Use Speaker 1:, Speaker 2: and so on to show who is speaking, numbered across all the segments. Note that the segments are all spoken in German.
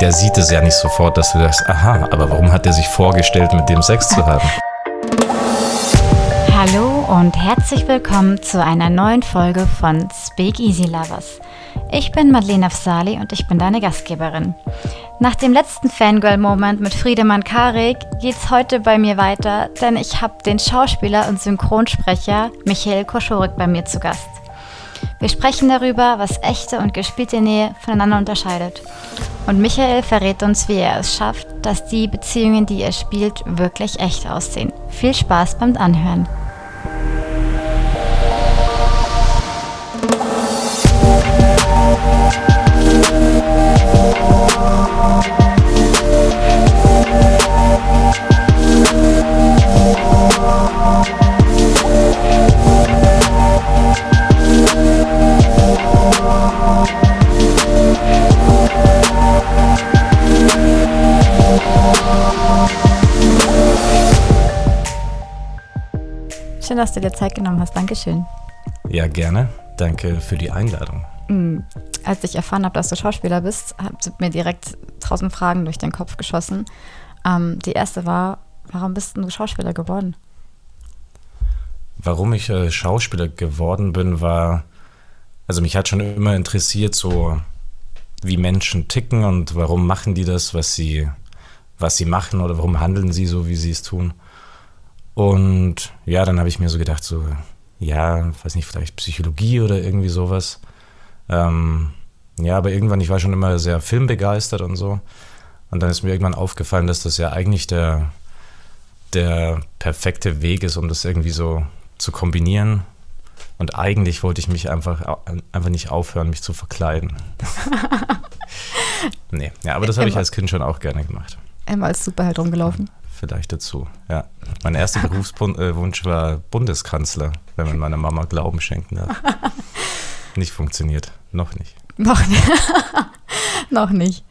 Speaker 1: der sieht es ja nicht sofort, dass du sagst, aha, aber warum hat er sich vorgestellt, mit dem Sex zu haben?
Speaker 2: Hallo und herzlich willkommen zu einer neuen Folge von Speak Easy Lovers. Ich bin Madeleine Afsali und ich bin deine Gastgeberin. Nach dem letzten Fangirl-Moment mit Friedemann Karik geht's heute bei mir weiter, denn ich habe den Schauspieler und Synchronsprecher Michael Koschorik bei mir zu Gast. Wir sprechen darüber, was echte und gespielte Nähe voneinander unterscheidet. Und Michael verrät uns, wie er es schafft, dass die Beziehungen, die er spielt, wirklich echt aussehen. Viel Spaß beim Anhören. Schön, dass du dir Zeit genommen hast. Dankeschön.
Speaker 1: Ja, gerne. Danke für die Einladung.
Speaker 2: Mhm. Als ich erfahren habe, dass du Schauspieler bist, sind mir direkt tausend Fragen durch den Kopf geschossen. Ähm, die erste war, warum bist du Schauspieler geworden?
Speaker 1: Warum ich äh, Schauspieler geworden bin, war, also mich hat schon immer interessiert, so wie Menschen ticken und warum machen die das, was sie, was sie machen oder warum handeln sie so, wie sie es tun. Und ja, dann habe ich mir so gedacht, so, ja, weiß nicht, vielleicht Psychologie oder irgendwie sowas. Ähm, ja, aber irgendwann, ich war schon immer sehr filmbegeistert und so. Und dann ist mir irgendwann aufgefallen, dass das ja eigentlich der, der perfekte Weg ist, um das irgendwie so zu kombinieren. Und eigentlich wollte ich mich einfach, einfach nicht aufhören, mich zu verkleiden. nee, ja, aber das habe ich als Kind schon auch gerne gemacht.
Speaker 2: Immer als Superheld rumgelaufen
Speaker 1: vielleicht dazu. Ja. Mein erster Berufswunsch war Bundeskanzler, wenn man meiner Mama Glauben schenken darf. nicht funktioniert. Noch nicht.
Speaker 2: Noch nicht. Noch nicht.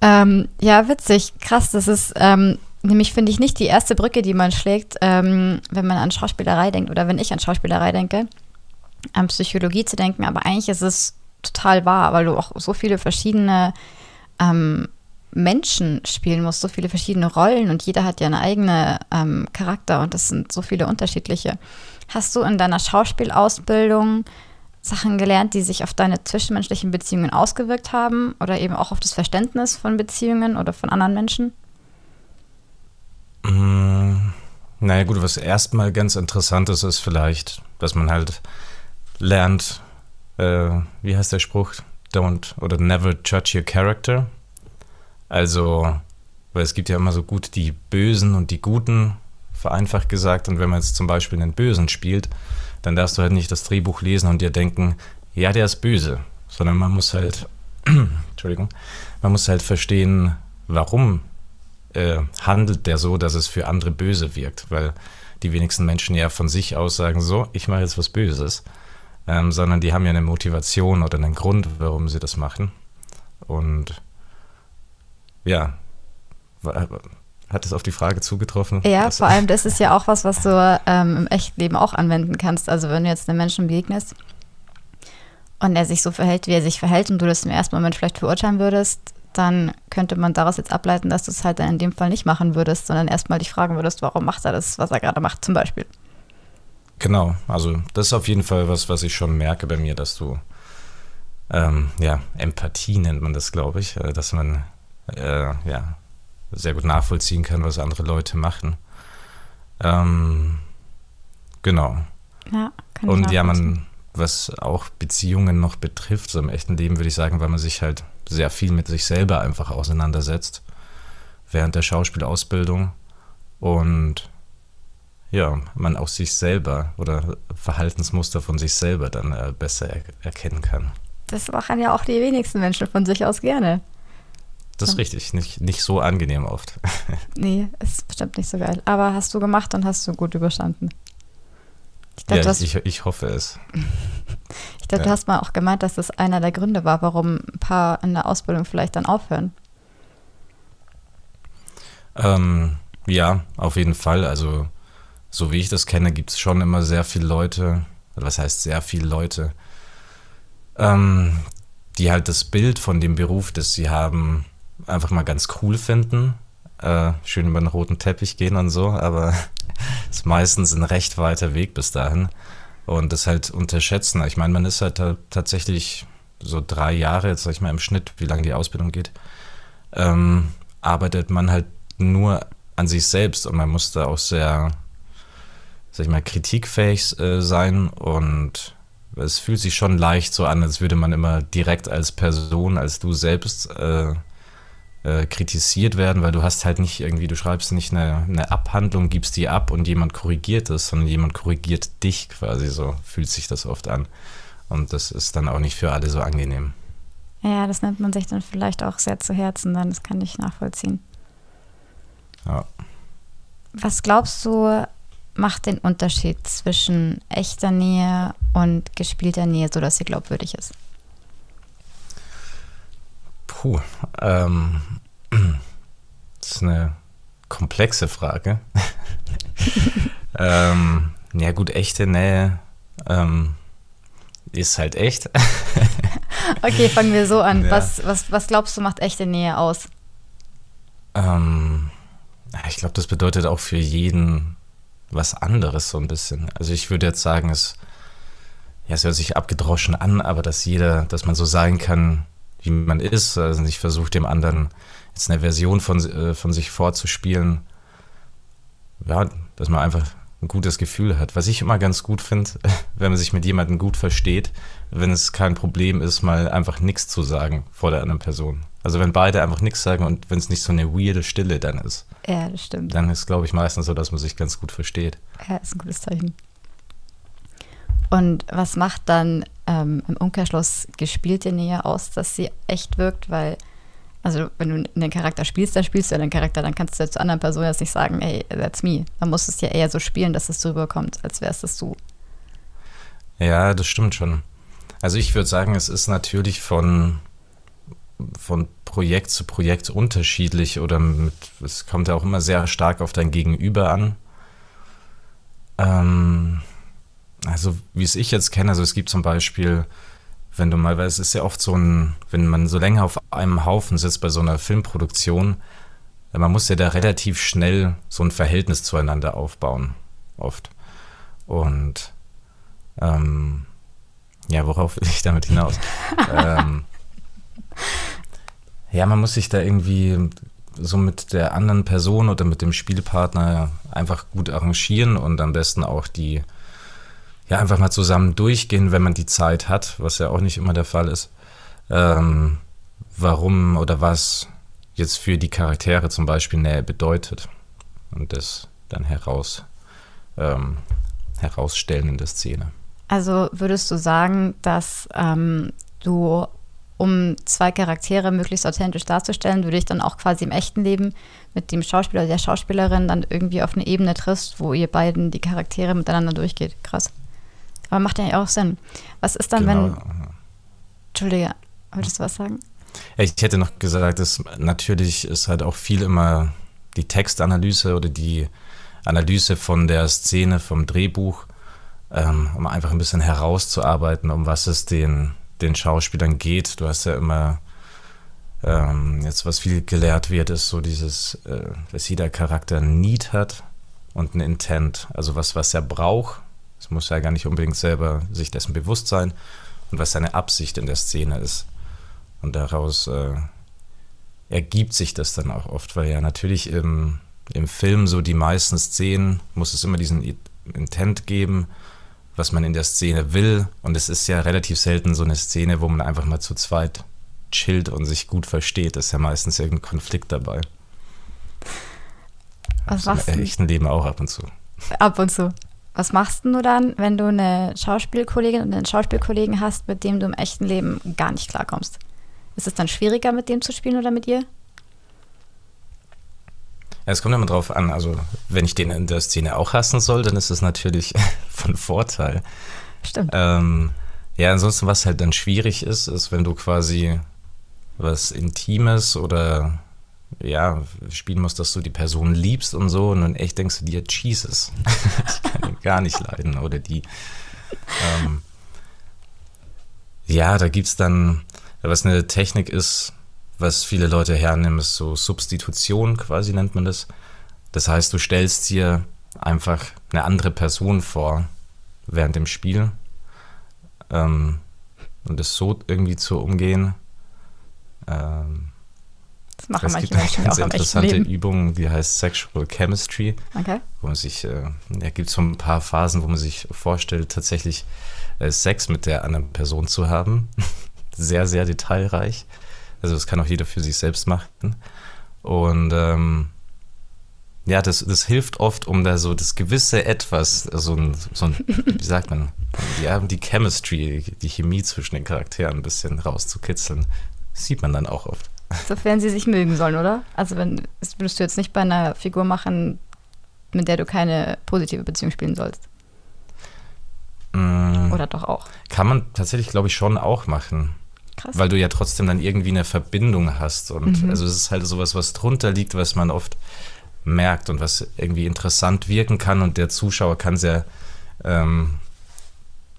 Speaker 2: Ähm, ja, witzig. Krass. Das ist ähm, nämlich, finde ich, nicht die erste Brücke, die man schlägt, ähm, wenn man an Schauspielerei denkt oder wenn ich an Schauspielerei denke, an Psychologie zu denken. Aber eigentlich ist es total wahr, weil du auch so viele verschiedene ähm, Menschen spielen muss, so viele verschiedene Rollen und jeder hat ja einen eigenen ähm, Charakter und das sind so viele unterschiedliche. Hast du in deiner Schauspielausbildung Sachen gelernt, die sich auf deine zwischenmenschlichen Beziehungen ausgewirkt haben oder eben auch auf das Verständnis von Beziehungen oder von anderen Menschen?
Speaker 1: Mm, naja gut, was erstmal ganz interessant ist, ist vielleicht, dass man halt lernt, äh, wie heißt der Spruch? Don't oder never judge your character. Also, weil es gibt ja immer so gut die Bösen und die Guten, vereinfacht gesagt. Und wenn man jetzt zum Beispiel einen Bösen spielt, dann darfst du halt nicht das Drehbuch lesen und dir denken, ja, der ist böse, sondern man muss halt, Entschuldigung, man muss halt verstehen, warum äh, handelt der so, dass es für andere böse wirkt, weil die wenigsten Menschen ja von sich aus sagen, so, ich mache jetzt was Böses, ähm, sondern die haben ja eine Motivation oder einen Grund, warum sie das machen. Und ja, hat es auf die Frage zugetroffen?
Speaker 2: Ja, vor allem das ist ja auch was, was du ähm, im echten Leben auch anwenden kannst. Also wenn du jetzt einem Menschen begegnest und er sich so verhält, wie er sich verhält und du das im ersten Moment vielleicht verurteilen würdest, dann könnte man daraus jetzt ableiten, dass du es halt dann in dem Fall nicht machen würdest, sondern erstmal dich fragen würdest, warum macht er das, was er gerade macht, zum Beispiel.
Speaker 1: Genau, also das ist auf jeden Fall was, was ich schon merke bei mir, dass du, ähm, ja, Empathie nennt man das, glaube ich, äh, dass man äh, ja, sehr gut nachvollziehen kann, was andere Leute machen. Ähm, genau.
Speaker 2: Ja,
Speaker 1: kann Und ja, man, was auch Beziehungen noch betrifft, so im echten Leben würde ich sagen, weil man sich halt sehr viel mit sich selber einfach auseinandersetzt während der Schauspielausbildung und ja, man auch sich selber oder Verhaltensmuster von sich selber dann äh, besser er erkennen kann.
Speaker 2: Das machen ja auch die wenigsten Menschen von sich aus gerne.
Speaker 1: Das ist richtig, nicht, nicht so angenehm oft.
Speaker 2: nee, ist bestimmt nicht so geil. Aber hast du gemacht und hast du gut überstanden.
Speaker 1: Ich, glaub, ja, hast, ich, ich, hoffe es.
Speaker 2: ich glaube, ja. du hast mal auch gemeint, dass das einer der Gründe war, warum ein paar in der Ausbildung vielleicht dann aufhören.
Speaker 1: Ähm, ja, auf jeden Fall. Also, so wie ich das kenne, gibt es schon immer sehr viele Leute, was heißt sehr viele Leute, ähm, die halt das Bild von dem Beruf, das sie haben, einfach mal ganz cool finden, äh, schön über den roten Teppich gehen und so, aber es ist meistens ein recht weiter Weg bis dahin. Und das halt unterschätzen. Ich meine, man ist halt tatsächlich so drei Jahre, jetzt sag ich mal im Schnitt, wie lange die Ausbildung geht, ähm, arbeitet man halt nur an sich selbst und man muss da auch sehr, sag ich mal, kritikfähig äh, sein und es fühlt sich schon leicht so an, als würde man immer direkt als Person, als du selbst äh, äh, kritisiert werden, weil du hast halt nicht irgendwie, du schreibst nicht eine, eine Abhandlung, gibst die ab und jemand korrigiert es, sondern jemand korrigiert dich quasi so, fühlt sich das oft an. Und das ist dann auch nicht für alle so angenehm.
Speaker 2: Ja, das nimmt man sich dann vielleicht auch sehr zu Herzen, dann das kann ich nachvollziehen.
Speaker 1: Ja.
Speaker 2: Was glaubst du, macht den Unterschied zwischen echter Nähe und gespielter Nähe, sodass sie glaubwürdig ist?
Speaker 1: Puh, ähm, das ist eine komplexe Frage. ähm, ja gut, echte Nähe ähm, ist halt echt.
Speaker 2: okay, fangen wir so an. Ja. Was, was, was glaubst du, macht echte Nähe aus?
Speaker 1: Ähm, ich glaube, das bedeutet auch für jeden was anderes so ein bisschen. Also ich würde jetzt sagen, es, ja, es hört sich abgedroschen an, aber dass jeder, dass man so sein kann, wie man ist, also nicht versucht, dem anderen jetzt eine Version von, äh, von sich vorzuspielen. Ja, dass man einfach ein gutes Gefühl hat. Was ich immer ganz gut finde, wenn man sich mit jemandem gut versteht, wenn es kein Problem ist, mal einfach nichts zu sagen vor der anderen Person. Also wenn beide einfach nichts sagen und wenn es nicht so eine weirde Stille dann ist.
Speaker 2: Ja, das stimmt.
Speaker 1: Dann ist, glaube ich, meistens so, dass man sich ganz gut versteht.
Speaker 2: Ja, ist ein gutes Zeichen. Und was macht dann ähm, im Umkehrschluss gespielte Nähe aus, dass sie echt wirkt? Weil, also wenn du den Charakter spielst, dann spielst du ja den Charakter, dann kannst du ja zur anderen Person jetzt nicht sagen, hey, that's me. Dann musst du es ja eher so spielen, dass es so rüberkommt, als wärst es du.
Speaker 1: Ja, das stimmt schon. Also ich würde sagen, es ist natürlich von von Projekt zu Projekt unterschiedlich oder mit, es kommt ja auch immer sehr stark auf dein Gegenüber an. Ähm, also wie es ich jetzt kenne, also es gibt zum Beispiel, wenn du mal, weil es ist ja oft so ein, wenn man so länger auf einem Haufen sitzt bei so einer Filmproduktion, man muss ja da relativ schnell so ein Verhältnis zueinander aufbauen, oft. Und ähm, ja, worauf will ich damit hinaus? ähm, ja, man muss sich da irgendwie so mit der anderen Person oder mit dem Spielpartner einfach gut arrangieren und am besten auch die, ja, einfach mal zusammen durchgehen, wenn man die Zeit hat, was ja auch nicht immer der Fall ist. Ähm, warum oder was jetzt für die Charaktere zum Beispiel Nähe bedeutet und das dann heraus, ähm, herausstellen in der Szene.
Speaker 2: Also würdest du sagen, dass ähm, du um zwei Charaktere möglichst authentisch darzustellen, würde ich dann auch quasi im echten Leben mit dem Schauspieler oder der Schauspielerin dann irgendwie auf eine Ebene triffst, wo ihr beiden die Charaktere miteinander durchgeht. Krass. Aber macht ja auch Sinn. Was ist dann, genau. wenn. Entschuldige, wolltest du was sagen?
Speaker 1: Ich hätte noch gesagt, dass natürlich ist halt auch viel immer die Textanalyse oder die Analyse von der Szene, vom Drehbuch, ähm, um einfach ein bisschen herauszuarbeiten, um was es den den Schauspielern geht. Du hast ja immer, ähm, jetzt was viel gelehrt wird, ist so dieses, äh, dass jeder Charakter ein Need hat und ein Intent. Also was, was er braucht. Es muss ja gar nicht unbedingt selber sich dessen bewusst sein und was seine Absicht in der Szene ist. Und daraus äh, ergibt sich das dann auch oft, weil ja natürlich im, im Film so die meisten Szenen muss es immer diesen Intent geben was man in der Szene will. Und es ist ja relativ selten so eine Szene, wo man einfach mal zu zweit chillt und sich gut versteht. Es ist ja meistens irgendein Konflikt dabei.
Speaker 2: Was machst
Speaker 1: du? Im echten Leben auch ab und zu.
Speaker 2: Ab und zu. Was machst du dann, wenn du eine Schauspielkollegin und einen Schauspielkollegen hast, mit dem du im echten Leben gar nicht klarkommst? Ist es dann schwieriger, mit dem zu spielen oder mit ihr?
Speaker 1: Es kommt immer drauf an. Also, wenn ich den in der Szene auch hassen soll, dann ist das natürlich von Vorteil.
Speaker 2: Stimmt.
Speaker 1: Ähm, ja, ansonsten, was halt dann schwierig ist, ist, wenn du quasi was Intimes oder ja, spielen musst, dass du die Person liebst und so und dann echt denkst du dir, Jesus, ich kann ihn gar nicht leiden oder die. Ähm, ja, da gibt es dann, was eine Technik ist, was viele Leute hernehmen, ist so Substitution, quasi nennt man das. Das heißt, du stellst dir einfach eine andere Person vor während dem Spiel. Ähm, und das so irgendwie zu umgehen. Ähm,
Speaker 2: Das machen
Speaker 1: es
Speaker 2: manche
Speaker 1: gibt eine
Speaker 2: Menschen
Speaker 1: ganz
Speaker 2: auch am echten
Speaker 1: interessante. Übung, die heißt Sexual Chemistry,
Speaker 2: Okay.
Speaker 1: wo man sich, äh, da gibt es so ein paar Phasen, wo man sich vorstellt, tatsächlich äh, Sex mit der anderen Person zu haben. sehr, sehr detailreich. Also das kann auch jeder für sich selbst machen. Und ähm, ja, das, das hilft oft, um da so das gewisse Etwas, so ein, so ein wie sagt man, ja, die Chemistry, die Chemie zwischen den Charakteren ein bisschen rauszukitzeln. Das sieht man dann auch oft.
Speaker 2: Sofern sie sich mögen sollen, oder? Also wenn, würdest du jetzt nicht bei einer Figur machen, mit der du keine positive Beziehung spielen sollst.
Speaker 1: Mm,
Speaker 2: Oder doch auch.
Speaker 1: Kann man tatsächlich, glaube ich, schon auch machen.
Speaker 2: Krass.
Speaker 1: Weil du ja trotzdem dann irgendwie eine Verbindung hast. Und
Speaker 2: Mhm.
Speaker 1: also es ist halt sowas, was drunter liegt, was man oft merkt und was irgendwie interessant wirken kann. Und der Zuschauer kann sehr, ähm,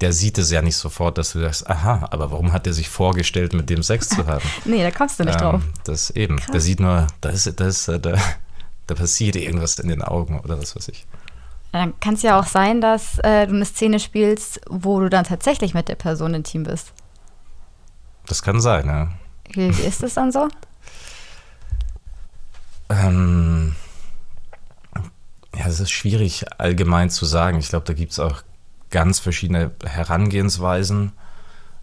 Speaker 1: der sieht es ja nicht sofort, dass du sagst, aha, aber warum hat er sich vorgestellt, mit dem Sex zu haben?
Speaker 2: nee, da kommst du nicht drauf.
Speaker 1: Ähm, das eben.
Speaker 2: Krass.
Speaker 1: Der sieht nur, da ist, da ist, da, da passiert irgendwas in den Augen oder was weiß ich.
Speaker 2: Dann kann es ja auch sein, dass äh, du eine Szene spielst, wo du dann tatsächlich mit der Person intim bist.
Speaker 1: Das kann sein, ja.
Speaker 2: Wie, wie ist das dann so?
Speaker 1: Ähm, ja, es ist schwierig allgemein zu sagen. Ich glaube, da gibt es auch ganz verschiedene Herangehensweisen.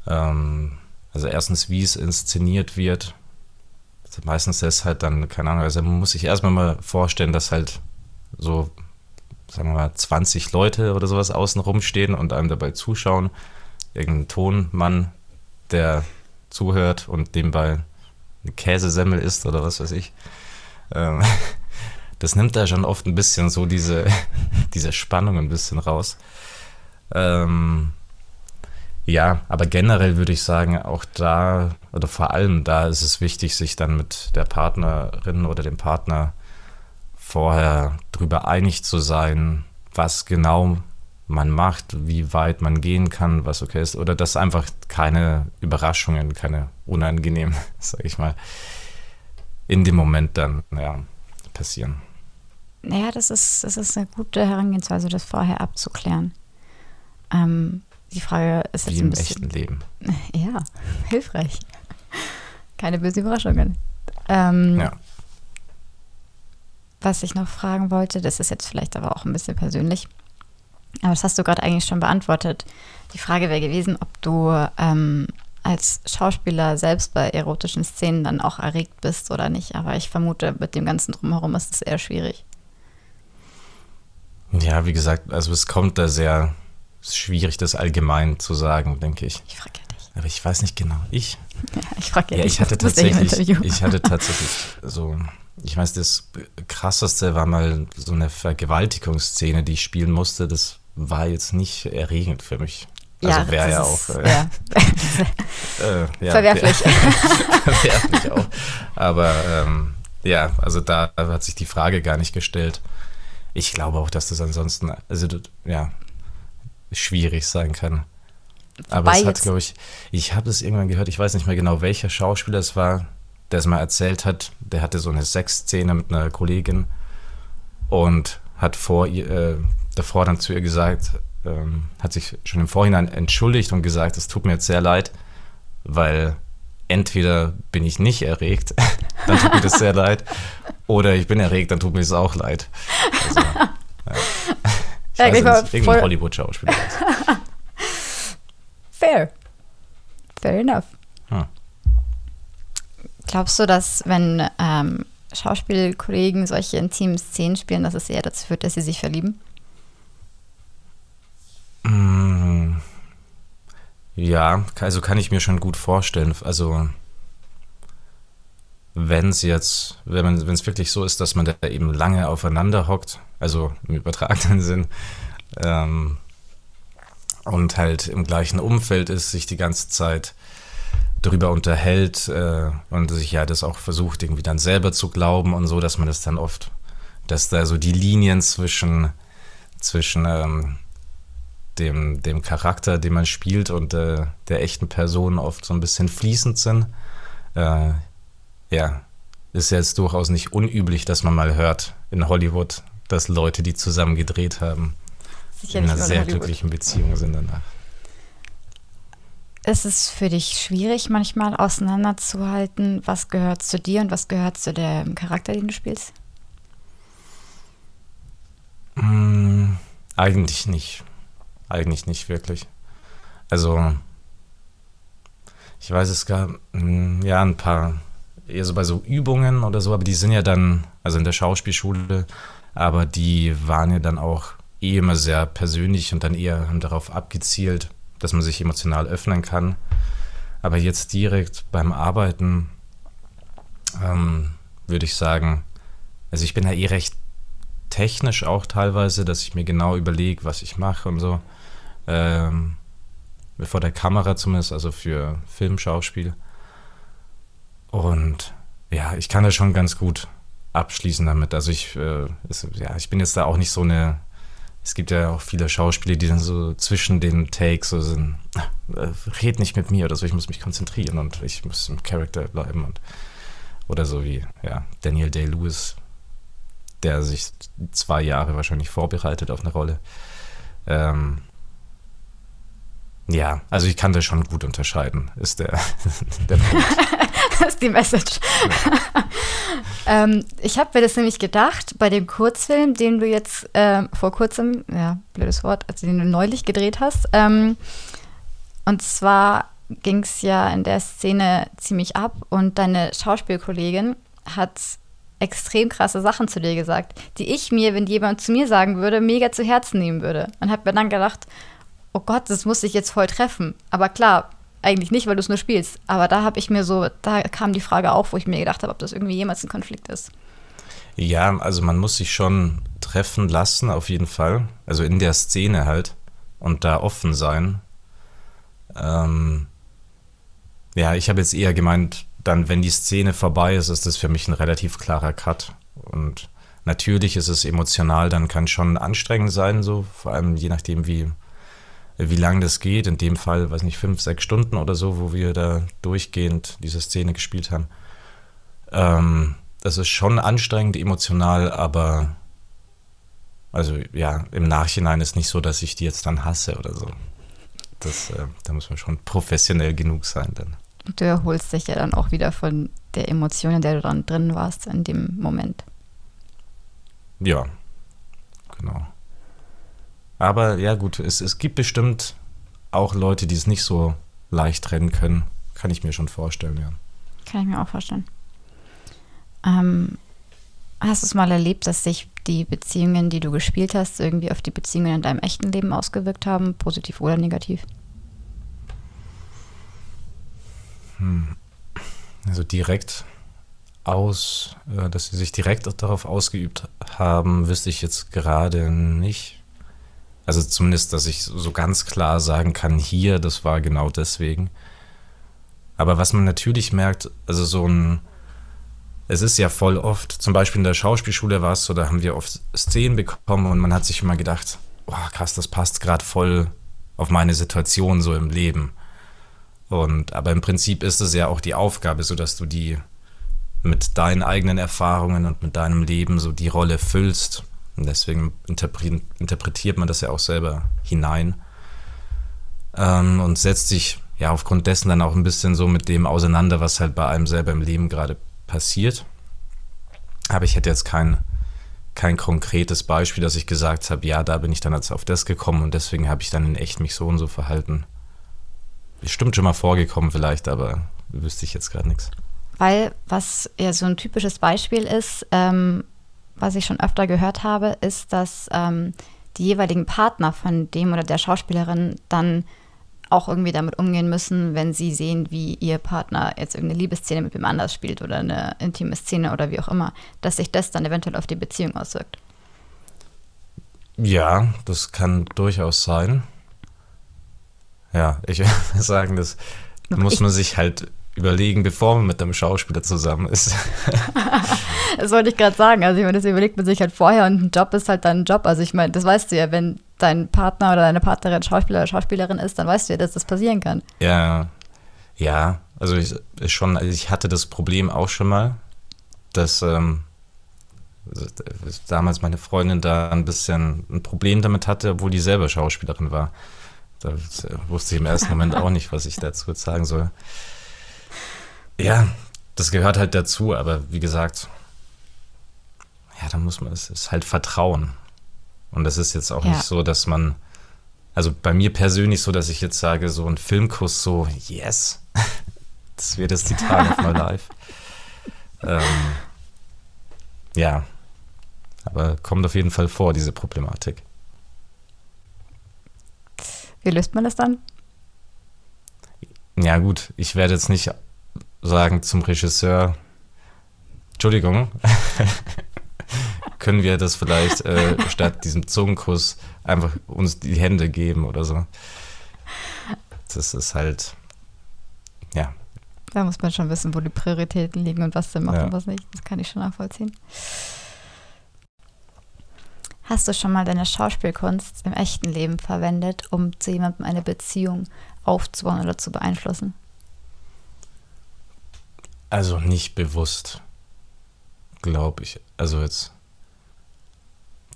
Speaker 1: Ähm, also erstens, wie es inszeniert wird. Also meistens ist halt dann, keine Ahnung, also man muss sich erstmal mal vorstellen, dass halt so, sagen wir mal, 20 Leute oder sowas außen rumstehen und einem dabei zuschauen. Irgendein Tonmann, der zuhört und nebenbei eine Käsesemmel isst oder was weiß ich. Ähm, das nimmt da schon oft ein bisschen so diese, diese Spannung ein bisschen raus. Ähm, ja, aber generell würde ich sagen, auch da oder vor allem da ist es wichtig, sich dann mit der Partnerin oder dem Partner vorher drüber einig zu sein, was genau man macht, wie weit man gehen kann, was okay ist, oder dass einfach keine Überraschungen, keine unangenehmen, sag ich mal, in dem Moment dann ja, passieren.
Speaker 2: Naja, das ist, das ist eine gute Herangehensweise, das vorher abzuklären. Ähm, die Frage ist
Speaker 1: Wie
Speaker 2: jetzt ein
Speaker 1: im
Speaker 2: bisschen.
Speaker 1: echten Leben.
Speaker 2: Ja, hilfreich. Keine bösen Überraschungen. Ähm,
Speaker 1: Ja.
Speaker 2: Was ich noch fragen wollte, das ist jetzt vielleicht aber auch ein bisschen persönlich, aber das hast du gerade eigentlich schon beantwortet. Die Frage wäre gewesen, ob du ähm, als Schauspieler selbst bei erotischen Szenen dann auch erregt bist oder nicht. Aber ich vermute, mit dem ganzen Drumherum ist es eher schwierig.
Speaker 1: Ja, wie gesagt, also es kommt da sehr ist schwierig, das allgemein zu sagen, denke ich.
Speaker 2: Ich frage ja dich.
Speaker 1: Aber ich weiß nicht genau. Ich?
Speaker 2: Ja, ich frage ja,
Speaker 1: Ja,
Speaker 2: dich.
Speaker 1: ich hatte tatsächlich, ich hatte tatsächlich so, ich weiß, das krasseste war mal so eine Vergewaltigungsszene, die ich spielen musste. Das war jetzt nicht erregend für mich. Also wäre
Speaker 2: das
Speaker 1: ja auch äh,
Speaker 2: ja.
Speaker 1: äh, ja,
Speaker 2: Verwerflich.
Speaker 1: verwerflich auch. Aber ähm, ja, also da hat sich die Frage gar nicht gestellt. Ich glaube auch, dass das ansonsten, also ja, schwierig sein kann. Aber
Speaker 2: Wobei
Speaker 1: es hat, glaube ich, ich habe es irgendwann gehört, ich weiß nicht mehr genau, welcher Schauspieler es war, der es mal erzählt hat. Der hatte so eine Sexszene mit einer Kollegin und hat vor ihr, äh, davor dann zu ihr gesagt, ähm, hat sich schon im Vorhinein entschuldigt und gesagt, es tut mir jetzt sehr leid, weil entweder bin ich nicht erregt, dann tut mir das sehr leid, oder ich bin erregt, dann tut mir das auch leid. Also, ja. Ich
Speaker 2: Ja,
Speaker 1: weiß
Speaker 2: ich war
Speaker 1: nicht, irgendein Hollywood-Schauspieler.
Speaker 2: Fair. Fair enough.
Speaker 1: Hm.
Speaker 2: Glaubst du, dass wenn ähm, Schauspielkollegen solche intimen Szenen spielen, dass es eher dazu führt, dass sie sich verlieben?
Speaker 1: Mm, Ja, also kann ich mir schon gut vorstellen. Also wenn es jetzt, wenn man, wenn es wirklich so ist, dass man da eben lange aufeinander hockt, also im übertragenen Sinn, ähm, und halt im gleichen Umfeld ist, sich die ganze Zeit darüber unterhält äh, und sich ja das auch versucht, irgendwie dann selber zu glauben und so, dass man das dann oft, dass da so die Linien zwischen, zwischen ähm, dem, dem Charakter, den man spielt und äh, der echten Person oft so ein bisschen fließend sind. Äh, ja, ist ja jetzt durchaus nicht unüblich, dass man mal hört in Hollywood, dass Leute, die zusammen gedreht haben, Sicherlich in einer sehr glücklichen Beziehung sind danach.
Speaker 2: Ist es für dich schwierig, manchmal auseinanderzuhalten, was gehört zu dir und was gehört zu dem Charakter, den du spielst?
Speaker 1: Mm, eigentlich nicht. Eigentlich nicht wirklich. Also, ich weiß, es gab mm, ja ein paar, eher so bei so Übungen oder so, aber die sind ja dann, also in der Schauspielschule, aber die waren ja dann auch eh immer sehr persönlich und dann eher haben darauf abgezielt, dass man sich emotional öffnen kann. Aber jetzt direkt beim Arbeiten ähm, würde ich sagen, also ich bin ja eh recht technisch auch teilweise, dass ich mir genau überlege, was ich mache und so. Ähm, vor der Kamera zumindest, also für Filmschauspiel. Und ja, ich kann das schon ganz gut abschließen damit. Also ich, äh, ist, ja, ich bin jetzt da auch nicht so eine es gibt ja auch viele Schauspieler, die dann so zwischen den Takes so sind, äh, red nicht mit mir oder so, ich muss mich konzentrieren und ich muss im Charakter bleiben und oder so wie ja, Daniel Day-Lewis, der sich zwei Jahre wahrscheinlich vorbereitet auf eine Rolle. Ähm, ja, also ich kann das schon gut unterscheiden, ist der, der Punkt.
Speaker 2: das ist die Message. Ja. ähm, ich habe mir das nämlich gedacht, bei dem Kurzfilm, den du jetzt äh, vor kurzem, ja, blödes Wort, also den du neulich gedreht hast. Ähm, und zwar ging es ja in der Szene ziemlich ab und deine Schauspielkollegin hat extrem krasse Sachen zu dir gesagt, die ich mir, wenn jemand zu mir sagen würde, mega zu Herzen nehmen würde. Und habe mir dann gedacht, oh Gott, das muss ich jetzt voll treffen. Aber klar, eigentlich nicht, weil du es nur spielst. Aber da habe ich mir so, da kam die Frage auf, wo ich mir gedacht habe, ob das irgendwie jemals ein Konflikt ist.
Speaker 1: Ja, also man muss sich schon treffen lassen, auf jeden Fall. Also in der Szene halt. Und da offen sein. Ähm, ja, ich habe jetzt eher gemeint, dann, wenn die Szene vorbei ist, ist das für mich ein relativ klarer Cut. Und natürlich ist es emotional, dann kann schon anstrengend sein, so, vor allem je nachdem, wie wie lange das geht. In dem Fall, weiß nicht, fünf, sechs Stunden oder so, wo wir da durchgehend diese Szene gespielt haben. Ähm, das ist schon anstrengend emotional, aber also ja, im Nachhinein ist nicht so, dass ich die jetzt dann hasse oder so. Das, äh, da muss man schon professionell genug sein dann.
Speaker 2: Du erholst dich ja dann auch wieder von der Emotion, in der du dann drin warst in dem Moment.
Speaker 1: Ja, genau. Aber ja, gut, es, es gibt bestimmt auch Leute, die es nicht so leicht trennen können. Kann ich mir schon vorstellen, ja.
Speaker 2: Kann ich mir auch vorstellen. Ähm, hast du es mal erlebt, dass sich die Beziehungen, die du gespielt hast, irgendwie auf die Beziehungen in deinem echten Leben ausgewirkt haben, positiv oder negativ?
Speaker 1: Hm. Also direkt aus, äh, dass sie sich direkt darauf ausgeübt haben, wüsste ich jetzt gerade nicht. Also zumindest, dass ich so ganz klar sagen kann, hier, das war genau deswegen. Aber was man natürlich merkt, also so ein, es ist ja voll oft, zum Beispiel in der Schauspielschule war es so, da haben wir oft Szenen bekommen und man hat sich immer gedacht, oh, krass, das passt gerade voll auf meine Situation so im Leben. Und aber im Prinzip ist es ja auch die Aufgabe, so dass du die mit deinen eigenen Erfahrungen und mit deinem Leben so die Rolle füllst und deswegen interpretiert man das ja auch selber hinein ähm, und setzt sich ja aufgrund dessen dann auch ein bisschen so mit dem auseinander, was halt bei einem selber im Leben gerade passiert. Aber ich hätte jetzt kein, kein konkretes Beispiel, dass ich gesagt habe, ja, da bin ich dann jetzt auf das gekommen und deswegen habe ich dann in echt mich so und so verhalten. Bestimmt schon mal vorgekommen vielleicht, aber wüsste ich jetzt gerade nichts.
Speaker 2: Weil, was ja so ein typisches Beispiel ist, ähm, was ich schon öfter gehört habe, ist, dass ähm, die jeweiligen Partner von dem oder der Schauspielerin dann auch irgendwie damit umgehen müssen, wenn sie sehen, wie ihr Partner jetzt irgendeine Liebesszene mit wem anders spielt oder eine intime Szene oder wie auch immer, dass sich das dann eventuell auf die Beziehung auswirkt.
Speaker 1: Ja, das kann durchaus sein. Ja, ich würde sagen, das muss man sich halt überlegen, bevor man mit einem Schauspieler zusammen ist.
Speaker 2: das wollte ich gerade sagen. Also ich meine, das überlegt man sich halt vorher und ein Job ist halt dann ein Job. Also ich meine, das weißt du ja, wenn dein Partner oder deine Partnerin Schauspieler oder Schauspielerin ist, dann weißt du ja, dass das passieren kann.
Speaker 1: Ja, Ja, also ich, schon, also ich hatte das Problem auch schon mal, dass ähm, damals meine Freundin da ein bisschen ein Problem damit hatte, obwohl die selber Schauspielerin war. Da wusste ich im ersten Moment auch nicht, was ich dazu jetzt sagen soll. Ja, das gehört halt dazu, aber wie gesagt, ja, da muss man, es ist halt Vertrauen. Und das ist jetzt auch ja. nicht so, dass man, also bei mir persönlich so, dass ich jetzt sage, so ein Filmkuss, so, yes, das wird das die Tage of my life. Ähm, ja, aber kommt auf jeden Fall vor, diese Problematik.
Speaker 2: Wie löst man das dann?
Speaker 1: Ja, gut, ich werde jetzt nicht sagen zum Regisseur, Entschuldigung, können wir das vielleicht äh, statt diesem Zungenkuss einfach uns die Hände geben oder so. Das ist halt, ja.
Speaker 2: Da muss man schon wissen, wo die Prioritäten liegen und was sie machen ja. und was nicht. Das kann ich schon nachvollziehen. Hast du schon mal deine Schauspielkunst im echten Leben verwendet, um zu jemandem eine Beziehung aufzubauen oder zu beeinflussen?
Speaker 1: Also nicht bewusst, glaube ich. Also jetzt,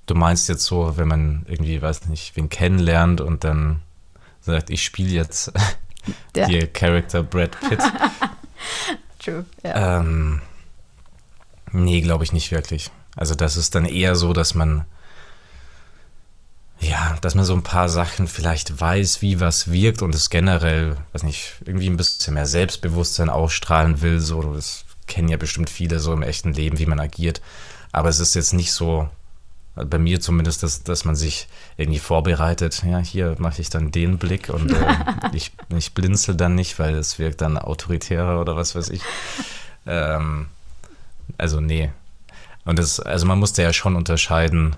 Speaker 1: du meinst jetzt so, wenn man irgendwie, weiß nicht, wen kennenlernt und dann sagt, ich spiele jetzt ja. ihr Charakter Brad Pitt. True, ja. Ähm, nee, glaube ich nicht wirklich. Also das ist dann eher so, dass man ja, dass man so ein paar Sachen vielleicht weiß, wie was wirkt und es generell, weiß nicht, irgendwie ein bisschen mehr Selbstbewusstsein ausstrahlen will. So, das kennen ja bestimmt viele so im echten Leben, wie man agiert. Aber es ist jetzt nicht so, bei mir zumindest, dass, dass man sich irgendwie vorbereitet. Ja, hier mache ich dann den Blick und äh, ich, ich blinzel dann nicht, weil es wirkt dann autoritärer oder was weiß ich. Ähm, also, nee. Und das, also man musste ja schon unterscheiden,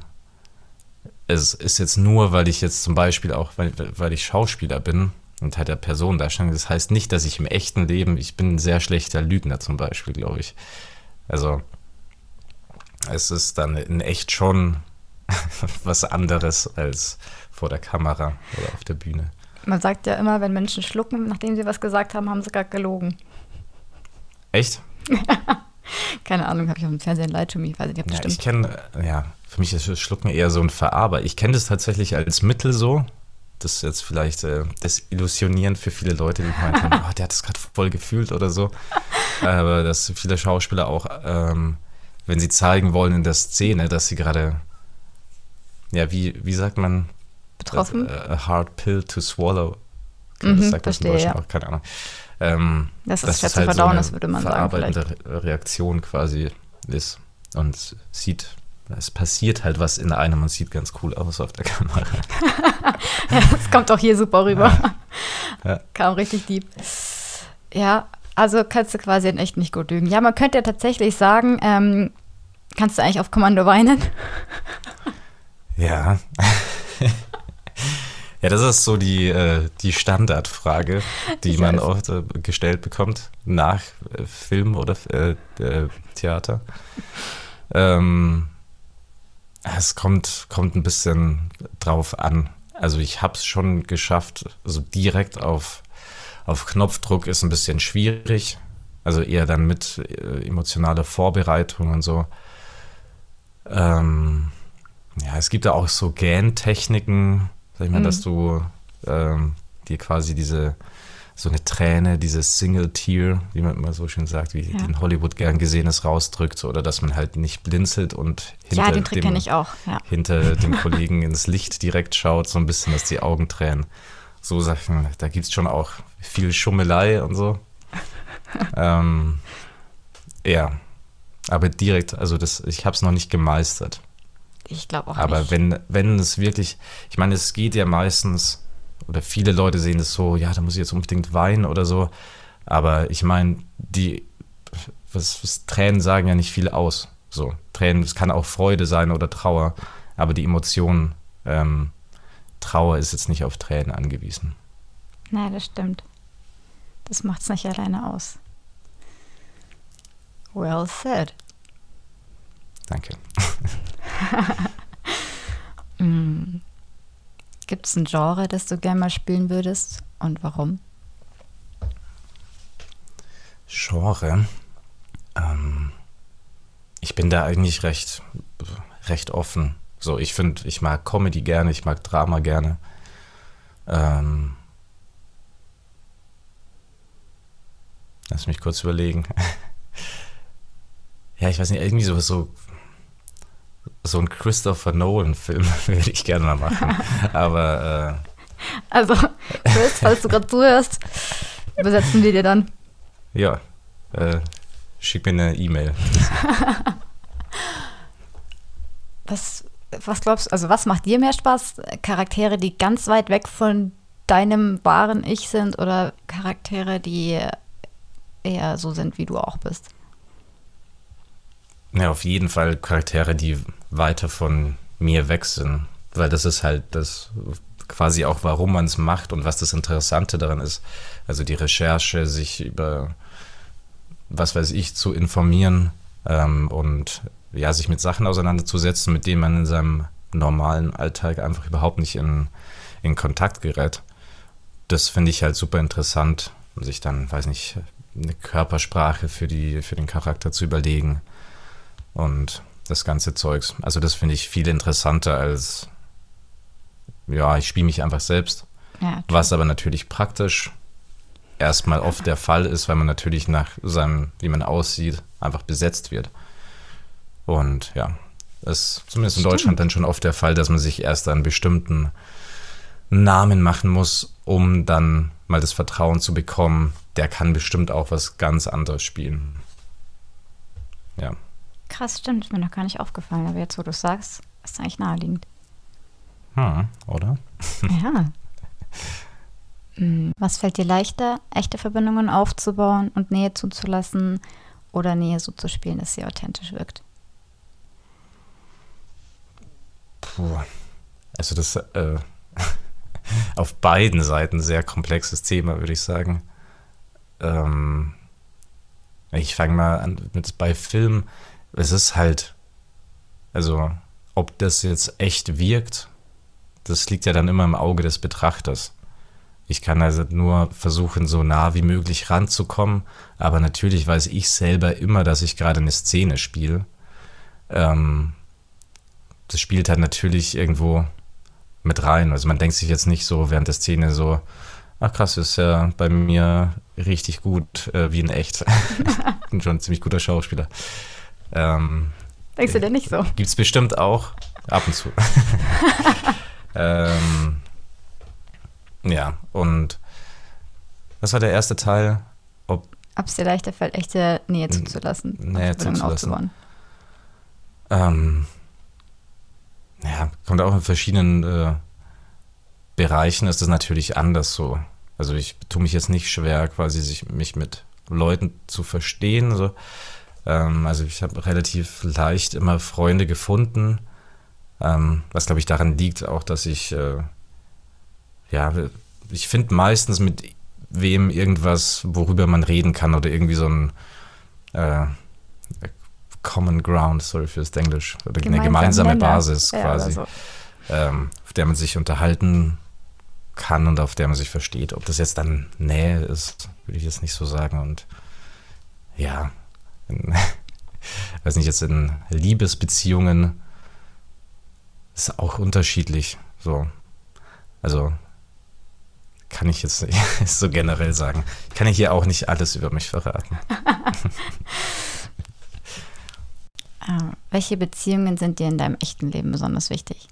Speaker 1: es ist jetzt nur, weil ich jetzt zum Beispiel auch, weil, weil ich Schauspieler bin und halt der Person darstelle. Das heißt nicht, dass ich im echten Leben, ich bin ein sehr schlechter Lügner zum Beispiel, glaube ich. Also es ist dann in echt schon was anderes als vor der Kamera oder auf der Bühne.
Speaker 2: Man sagt ja immer, wenn Menschen schlucken, nachdem sie was gesagt haben, haben sie gar gelogen.
Speaker 1: Echt?
Speaker 2: Keine Ahnung, habe ich auf dem Fernsehen Light to Me, weiß
Speaker 1: nicht, ob das ja, stimmt. Ich kenne, ja, für mich ist Schlucken eher so ein Veraber. Ich kenne das tatsächlich als Mittel so. Das ist jetzt vielleicht äh, desillusionierend für viele Leute, die meinen, oh, der hat das gerade voll gefühlt oder so. Aber dass viele Schauspieler auch, ähm, wenn sie zeigen wollen in der Szene, dass sie gerade, ja, wie, wie sagt man?
Speaker 2: Betroffen?
Speaker 1: Das, uh, a hard pill to swallow. Mhm, das sagt verstehe, das in Deutschland ja. auch, keine Ahnung. Ähm,
Speaker 2: das ist schwer zu halt verdauen, so das würde man sagen.
Speaker 1: Verarbeitende Reaktion quasi ist und sieht es passiert halt was in einem und sieht ganz cool aus auf der Kamera.
Speaker 2: das kommt auch hier super rüber. Ja. Ja. Kam richtig deep. Ja, also kannst du quasi in echt nicht gut lügen. Ja, man könnte ja tatsächlich sagen, ähm, kannst du eigentlich auf Kommando weinen?
Speaker 1: Ja. Ja, das ist so die, äh, die Standardfrage, die ich man oft äh, gestellt bekommt nach äh, Film oder äh, äh, Theater. Ähm, es kommt, kommt ein bisschen drauf an. Also ich habe es schon geschafft, also direkt auf, auf Knopfdruck ist ein bisschen schwierig. Also eher dann mit äh, emotionaler Vorbereitung und so. Ähm, ja, es gibt da auch so Gähntechniken, sag ich mal, mhm. dass du ähm, dir quasi diese so eine Träne, dieses Single Tear, wie man immer so schön sagt, wie ja. in Hollywood gern gesehen ist, rausdrückt, oder dass man halt nicht blinzelt und
Speaker 2: hinter, ja, dem,
Speaker 1: ja. hinter dem Kollegen ins Licht direkt schaut, so ein bisschen, dass die Augen tränen. So Sachen, da gibt es schon auch viel Schummelei und so. ähm, ja, aber direkt, also das, ich habe es noch nicht gemeistert.
Speaker 2: Ich glaube auch
Speaker 1: aber
Speaker 2: nicht.
Speaker 1: Aber wenn, wenn es wirklich, ich meine, es geht ja meistens oder viele Leute sehen es so, ja, da muss ich jetzt unbedingt weinen oder so. Aber ich meine, die was, was, Tränen sagen ja nicht viel aus. So, Tränen, es kann auch Freude sein oder Trauer, aber die Emotion ähm, Trauer ist jetzt nicht auf Tränen angewiesen.
Speaker 2: Nein, das stimmt. Das macht es nicht alleine aus. Well said.
Speaker 1: Danke.
Speaker 2: mm. Gibt es ein Genre, das du gerne mal spielen würdest und warum?
Speaker 1: Genre. Ähm, ich bin da eigentlich recht, recht offen. So, ich finde, ich mag Comedy gerne, ich mag Drama gerne. Ähm, lass mich kurz überlegen. ja, ich weiß nicht, irgendwie so, so, so ein Christopher Nolan-Film würde ich gerne mal machen. Aber. Äh,
Speaker 2: also, Chris, falls du gerade zuhörst, übersetzen wir dir dann.
Speaker 1: Ja, äh, schick mir eine E-Mail.
Speaker 2: was, was glaubst du, also was macht dir mehr Spaß? Charaktere, die ganz weit weg von deinem wahren Ich sind oder Charaktere, die eher so sind, wie du auch bist?
Speaker 1: Ja, auf jeden Fall Charaktere, die weiter von mir weg sind. Weil das ist halt das quasi auch, warum man es macht und was das Interessante daran ist. Also die Recherche, sich über was weiß ich, zu informieren ähm, und ja, sich mit Sachen auseinanderzusetzen, mit denen man in seinem normalen Alltag einfach überhaupt nicht in, in Kontakt gerät. Das finde ich halt super interessant, sich dann, weiß nicht, eine Körpersprache für, die, für den Charakter zu überlegen und das ganze Zeugs. Also das finde ich viel interessanter als, ja, ich spiele mich einfach selbst. Ja, was aber natürlich praktisch erstmal oft der Fall ist, weil man natürlich nach seinem, wie man aussieht, einfach besetzt wird. Und ja, das ist zumindest in Stimmt. Deutschland dann schon oft der Fall, dass man sich erst einen bestimmten Namen machen muss, um dann mal das Vertrauen zu bekommen, der kann bestimmt auch was ganz anderes spielen. Ja.
Speaker 2: Krass, stimmt, ist mir noch gar nicht aufgefallen, aber jetzt, wo du es sagst, ist eigentlich naheliegend.
Speaker 1: Hm, oder?
Speaker 2: Ja. Hm, was fällt dir leichter, echte Verbindungen aufzubauen und Nähe zuzulassen oder Nähe so zu spielen, dass sie authentisch wirkt?
Speaker 1: Puh. Also das äh, auf beiden Seiten sehr komplexes Thema, würde ich sagen. Ähm, ich fange mal an mit bei Film. Es ist halt, also ob das jetzt echt wirkt, das liegt ja dann immer im Auge des Betrachters. Ich kann also nur versuchen, so nah wie möglich ranzukommen, aber natürlich weiß ich selber immer, dass ich gerade eine Szene spiele. Ähm, das spielt halt natürlich irgendwo mit rein. Also man denkt sich jetzt nicht so während der Szene so, ach krass, ist ja bei mir richtig gut äh, wie in echt. Bin schon ein ziemlich guter Schauspieler. Ähm,
Speaker 2: Denkst du denn nicht so?
Speaker 1: Gibt es bestimmt auch, ab und zu. ähm, ja, und was war der erste Teil?
Speaker 2: Ob es dir leichter fällt, echte Nähe zuzulassen,
Speaker 1: Nähe zuzulassen. Ähm, ja, kommt auch in verschiedenen äh, Bereichen ist das natürlich anders so. Also ich tue mich jetzt nicht schwer, quasi sich, mich mit Leuten zu verstehen. So. Ähm, also ich habe relativ leicht immer Freunde gefunden, ähm, was glaube ich daran liegt auch, dass ich äh, ja, ich finde meistens mit wem irgendwas, worüber man reden kann oder irgendwie so ein äh, Common Ground, sorry fürs Englisch, oder Gemeinsam eine gemeinsame Länder. Basis quasi, ja, so. ähm, auf der man sich unterhalten kann und auf der man sich versteht. Ob das jetzt dann Nähe ist, würde ich jetzt nicht so sagen. Und ja, in, weiß nicht, jetzt in Liebesbeziehungen ist auch unterschiedlich. So. Also kann ich jetzt nicht so generell sagen. Ich kann hier auch nicht alles über mich verraten.
Speaker 2: äh, welche Beziehungen sind dir in deinem echten Leben besonders wichtig?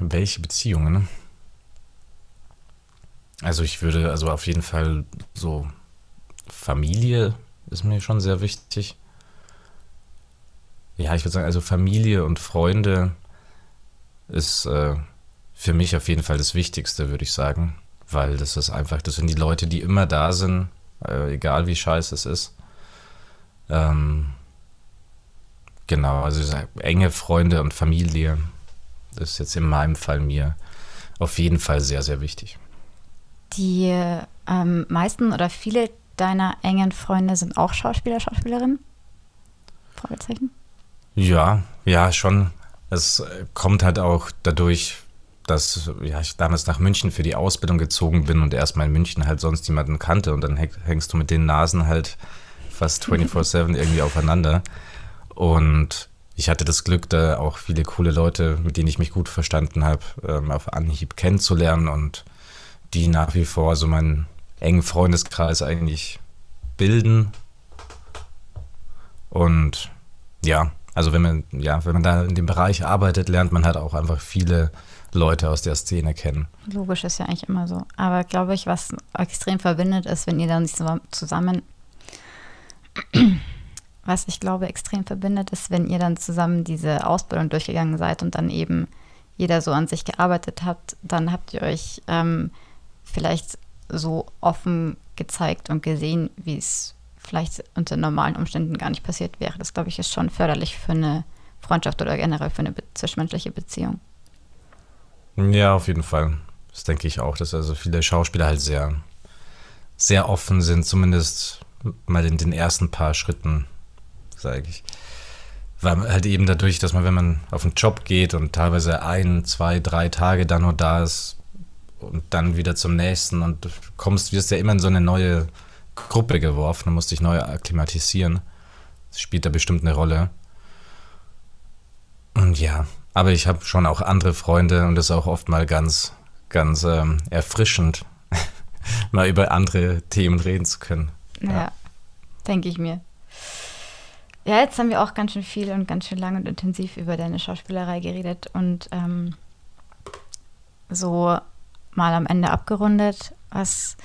Speaker 1: Welche Beziehungen? Also ich würde, also auf jeden Fall so Familie ist mir schon sehr wichtig. Ja, ich würde sagen, also Familie und Freunde ist äh, für mich auf jeden Fall das Wichtigste, würde ich sagen. Weil das ist einfach, das sind die Leute, die immer da sind, äh, egal wie scheiße es ist. Ähm, genau, also enge Freunde und Familie das ist jetzt in meinem Fall mir auf jeden Fall sehr, sehr wichtig.
Speaker 2: Die ähm, meisten oder viele deiner engen Freunde sind auch Schauspieler, Schauspielerinnen? Fragezeichen?
Speaker 1: Ja, ja, schon. Es kommt halt auch dadurch dass ja, ich damals nach München für die Ausbildung gezogen bin und erstmal in München halt sonst jemanden kannte und dann hängst du mit den Nasen halt fast 24-7 irgendwie aufeinander. Und ich hatte das Glück, da auch viele coole Leute, mit denen ich mich gut verstanden habe, ähm, auf Anhieb kennenzulernen und die nach wie vor so meinen engen Freundeskreis eigentlich bilden. Und ja, also wenn man, ja, wenn man da in dem Bereich arbeitet, lernt man halt auch einfach viele Leute aus der Szene kennen.
Speaker 2: Logisch ist ja eigentlich immer so. Aber glaube ich, was extrem verbindet ist, wenn ihr dann zusammen, was ich glaube extrem verbindet ist, wenn ihr dann zusammen diese Ausbildung durchgegangen seid und dann eben jeder so an sich gearbeitet habt, dann habt ihr euch ähm, vielleicht so offen gezeigt und gesehen, wie es vielleicht unter normalen Umständen gar nicht passiert wäre. Das, glaube ich, ist schon förderlich für eine Freundschaft oder generell für eine zwischenmenschliche Beziehung.
Speaker 1: Ja, auf jeden Fall. Das denke ich auch, dass also viele Schauspieler halt sehr, sehr offen sind, zumindest mal in den ersten paar Schritten, sage ich. Weil halt eben dadurch, dass man, wenn man auf einen Job geht und teilweise ein, zwei, drei Tage dann nur da ist und dann wieder zum nächsten und du kommst, wirst ja immer in so eine neue Gruppe geworfen und musst dich neu akklimatisieren. Das spielt da bestimmt eine Rolle. Und ja, aber ich habe schon auch andere Freunde und das ist auch oft mal ganz, ganz ähm, erfrischend, mal über andere Themen reden zu können.
Speaker 2: Ja, ja denke ich mir. Ja, jetzt haben wir auch ganz schön viel und ganz schön lang und intensiv über deine Schauspielerei geredet und ähm, so mal am Ende abgerundet, was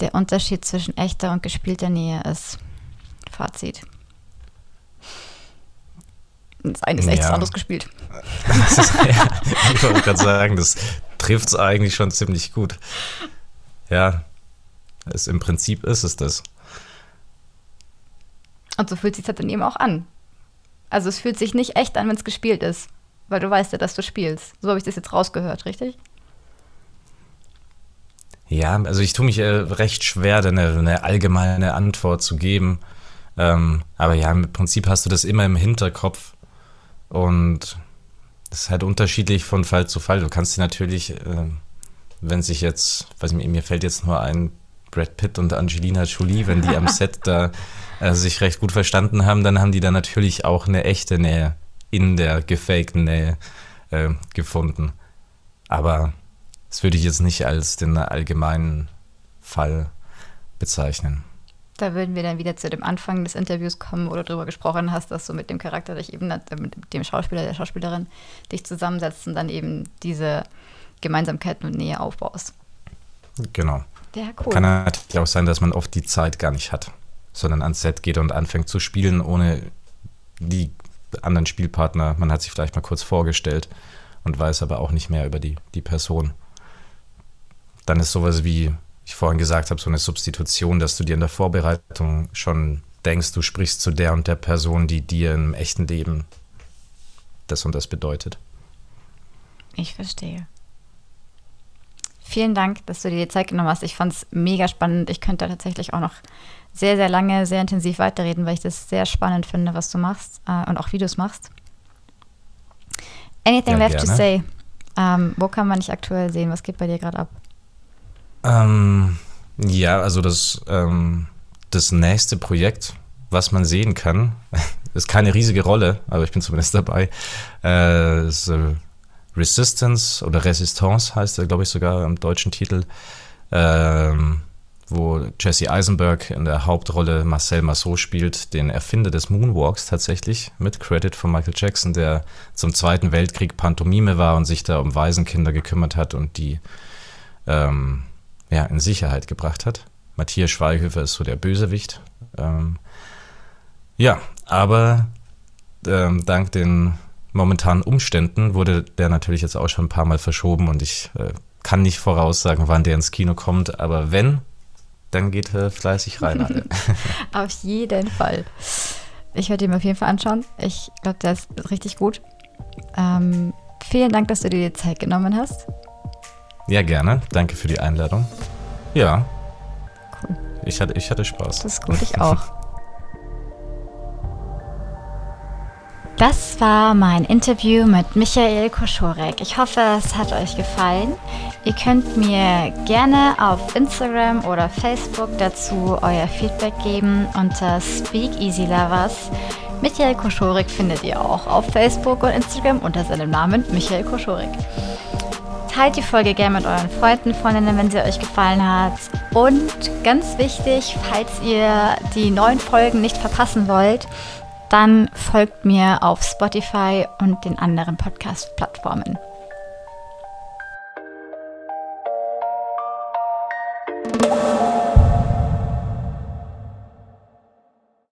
Speaker 2: der Unterschied zwischen echter und gespielter Nähe ist. Fazit. Das eine ist echt, ja. das andere gespielt.
Speaker 1: Ist, ja, ich wollte gerade sagen, das trifft es eigentlich schon ziemlich gut. Ja, es, im Prinzip ist es das.
Speaker 2: Und so fühlt sich halt dann eben auch an. Also es fühlt sich nicht echt an, wenn es gespielt ist. Weil du weißt ja, dass du spielst. So habe ich das jetzt rausgehört, richtig?
Speaker 1: Ja, also ich tue mich äh, recht schwer, eine, eine, allgemeine Antwort zu geben. Ähm, aber ja, im Prinzip hast du das immer im Hinterkopf. Und das ist halt unterschiedlich von Fall zu Fall. Du kannst dir natürlich, äh, wenn sich jetzt, weiß ich, mir fällt jetzt nur ein, Brad Pitt und Angelina Jolie, wenn die am Set da äh, sich recht gut verstanden haben, dann haben die da natürlich auch eine echte Nähe in der gefakten Nähe äh, gefunden. Aber das würde ich jetzt nicht als den allgemeinen Fall bezeichnen.
Speaker 2: Da würden wir dann wieder zu dem Anfang des Interviews kommen, wo du darüber gesprochen hast, dass du mit dem Charakter dich eben, mit dem Schauspieler, der Schauspielerin, dich zusammensetzt und dann eben diese Gemeinsamkeiten und Nähe aufbaust.
Speaker 1: Genau. Ja, cool. Kann natürlich auch sein, dass man oft die Zeit gar nicht hat, sondern ans Set geht und anfängt zu spielen, ohne die anderen Spielpartner. Man hat sich vielleicht mal kurz vorgestellt und weiß aber auch nicht mehr über die, die Person dann ist sowas wie ich vorhin gesagt habe, so eine Substitution, dass du dir in der Vorbereitung schon denkst, du sprichst zu der und der Person, die dir im echten Leben das und das bedeutet.
Speaker 2: Ich verstehe. Vielen Dank, dass du dir die Zeit genommen hast. Ich fand es mega spannend. Ich könnte tatsächlich auch noch sehr, sehr lange, sehr intensiv weiterreden, weil ich das sehr spannend finde, was du machst äh, und auch wie du es machst. Anything ja, left gerne. to say? Ähm, wo kann man dich aktuell sehen? Was geht bei dir gerade ab?
Speaker 1: Ähm, ja, also das, ähm, das nächste Projekt, was man sehen kann, ist keine riesige Rolle, aber ich bin zumindest dabei, äh, ist, äh, Resistance oder Resistance heißt er, glaube ich, sogar im deutschen Titel, ähm, wo Jesse Eisenberg in der Hauptrolle Marcel Marceau spielt, den Erfinder des Moonwalks tatsächlich, mit Credit von Michael Jackson, der zum Zweiten Weltkrieg Pantomime war und sich da um Waisenkinder gekümmert hat und die ähm, ja, in Sicherheit gebracht hat. Matthias Schweighöfer ist so der Bösewicht. Ähm, ja, aber ähm, dank den momentanen Umständen wurde der natürlich jetzt auch schon ein paar Mal verschoben und ich äh, kann nicht voraussagen, wann der ins Kino kommt, aber wenn, dann geht er fleißig rein. Alle.
Speaker 2: auf jeden Fall. Ich werde ihn auf jeden Fall anschauen. Ich glaube, der ist richtig gut. Ähm, vielen Dank, dass du dir die Zeit genommen hast.
Speaker 1: Ja, gerne. Danke für die Einladung. Ja. Cool. Ich hatte, ich hatte Spaß.
Speaker 2: Das ist gut, ich auch. Das war mein Interview mit Michael Koschorek. Ich hoffe, es hat euch gefallen. Ihr könnt mir gerne auf Instagram oder Facebook dazu euer Feedback geben unter Speak Easy Lovers. Michael Koschorek findet ihr auch auf Facebook und Instagram unter seinem Namen Michael Koschorek. Teilt die Folge gerne mit euren Freunden, Freundinnen, wenn sie euch gefallen hat. Und ganz wichtig, falls ihr die neuen Folgen nicht verpassen wollt, dann folgt mir auf Spotify und den anderen Podcast-Plattformen.
Speaker 3: Thank